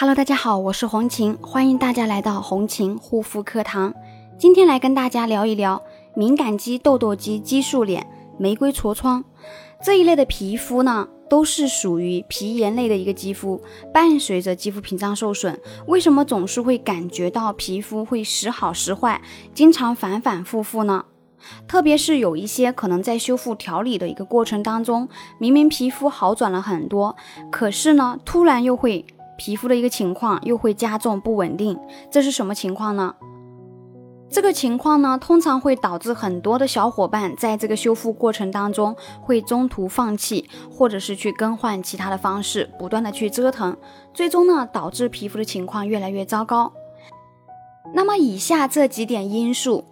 Hello，大家好，我是红琴，欢迎大家来到红琴护肤课堂。今天来跟大家聊一聊敏感肌、痘痘肌、激素脸、玫瑰痤疮这一类的皮肤呢，都是属于皮炎类的一个肌肤，伴随着肌肤屏障受损。为什么总是会感觉到皮肤会时好时坏，经常反反复复呢？特别是有一些可能在修复调理的一个过程当中，明明皮肤好转了很多，可是呢，突然又会。皮肤的一个情况又会加重不稳定，这是什么情况呢？这个情况呢，通常会导致很多的小伙伴在这个修复过程当中会中途放弃，或者是去更换其他的方式，不断的去折腾，最终呢，导致皮肤的情况越来越糟糕。那么以下这几点因素。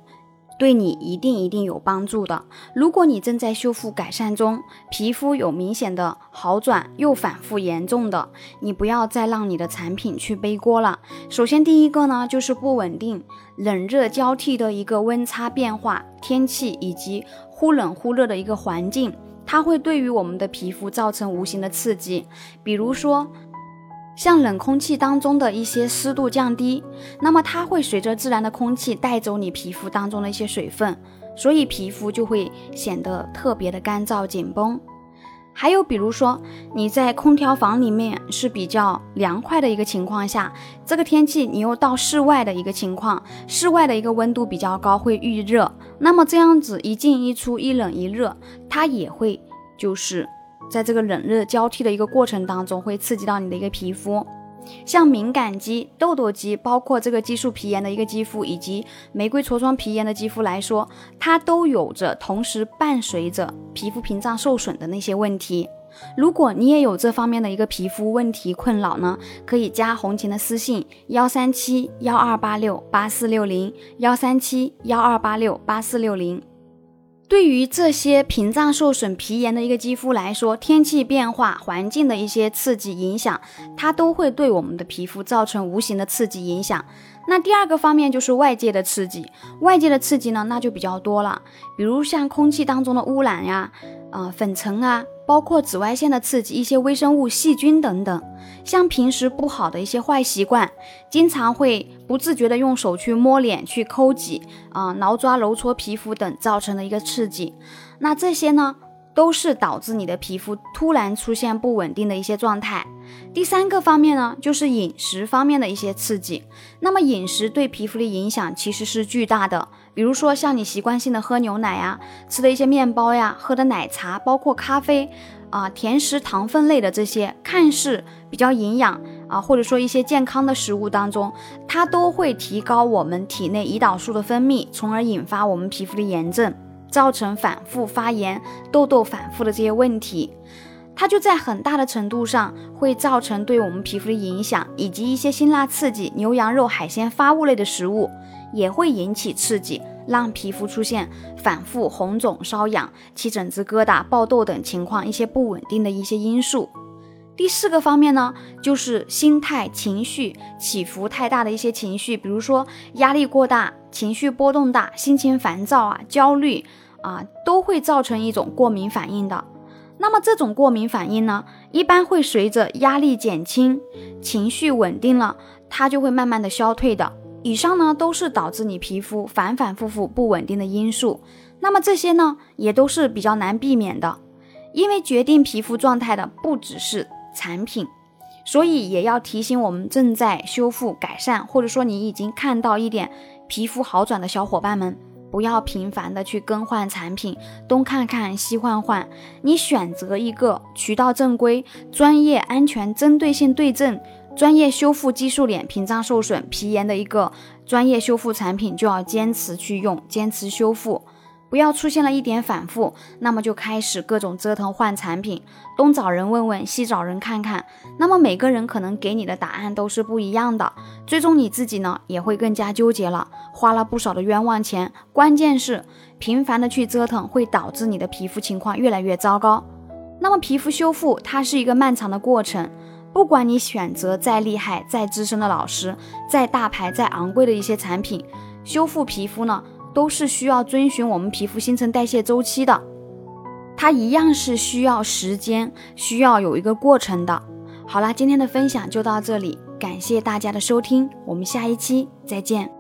对你一定一定有帮助的。如果你正在修复改善中，皮肤有明显的好转又反复严重的，你不要再让你的产品去背锅了。首先第一个呢，就是不稳定、冷热交替的一个温差变化，天气以及忽冷忽热的一个环境，它会对于我们的皮肤造成无形的刺激，比如说。像冷空气当中的一些湿度降低，那么它会随着自然的空气带走你皮肤当中的一些水分，所以皮肤就会显得特别的干燥紧绷。还有比如说你在空调房里面是比较凉快的一个情况下，这个天气你又到室外的一个情况，室外的一个温度比较高会遇热，那么这样子一进一出一冷一热，它也会就是。在这个冷热交替的一个过程当中，会刺激到你的一个皮肤，像敏感肌、痘痘肌，包括这个激素皮炎的一个肌肤，以及玫瑰痤疮皮炎的肌肤来说，它都有着同时伴随着皮肤屏障受损的那些问题。如果你也有这方面的一个皮肤问题困扰呢，可以加红琴的私信幺三七幺二八六八四六零幺三七幺二八六八四六零。对于这些屏障受损、皮炎的一个肌肤来说，天气变化、环境的一些刺激影响，它都会对我们的皮肤造成无形的刺激影响。那第二个方面就是外界的刺激，外界的刺激呢，那就比较多了，比如像空气当中的污染呀，啊粉尘啊。包括紫外线的刺激，一些微生物、细菌等等，像平时不好的一些坏习惯，经常会不自觉的用手去摸脸、去抠挤啊、挠抓、揉搓皮肤等造成的一个刺激，那这些呢，都是导致你的皮肤突然出现不稳定的一些状态。第三个方面呢，就是饮食方面的一些刺激。那么饮食对皮肤的影响其实是巨大的。比如说像你习惯性的喝牛奶呀，吃的一些面包呀，喝的奶茶，包括咖啡啊，甜食、糖分类的这些看似比较营养啊，或者说一些健康的食物当中，它都会提高我们体内胰岛素的分泌，从而引发我们皮肤的炎症，造成反复发炎、痘痘反复的这些问题。它就在很大的程度上会造成对我们皮肤的影响，以及一些辛辣刺激、牛羊肉、海鲜、发物类的食物也会引起刺激，让皮肤出现反复红肿、瘙痒、起疹子、疙瘩、爆痘等情况，一些不稳定的一些因素。第四个方面呢，就是心态、情绪起伏太大的一些情绪，比如说压力过大、情绪波动大、心情烦躁啊、焦虑啊，都会造成一种过敏反应的。那么这种过敏反应呢，一般会随着压力减轻、情绪稳定了，它就会慢慢的消退的。以上呢都是导致你皮肤反反复复不稳定的因素。那么这些呢也都是比较难避免的，因为决定皮肤状态的不只是产品，所以也要提醒我们正在修复改善，或者说你已经看到一点皮肤好转的小伙伴们。不要频繁的去更换产品，东看看西换换。你选择一个渠道正规、专业、安全、针对性对症、专业修复激素脸屏障受损、皮炎的一个专业修复产品，就要坚持去用，坚持修复。不要出现了一点反复，那么就开始各种折腾换产品，东找人问问，西找人看看，那么每个人可能给你的答案都是不一样的，最终你自己呢也会更加纠结了，花了不少的冤枉钱。关键是频繁的去折腾会导致你的皮肤情况越来越糟糕。那么皮肤修复它是一个漫长的过程，不管你选择再厉害、再资深的老师、再大牌、再昂贵的一些产品，修复皮肤呢？都是需要遵循我们皮肤新陈代谢周期的，它一样是需要时间，需要有一个过程的。好啦，今天的分享就到这里。感谢大家的收听，我们下一期再见。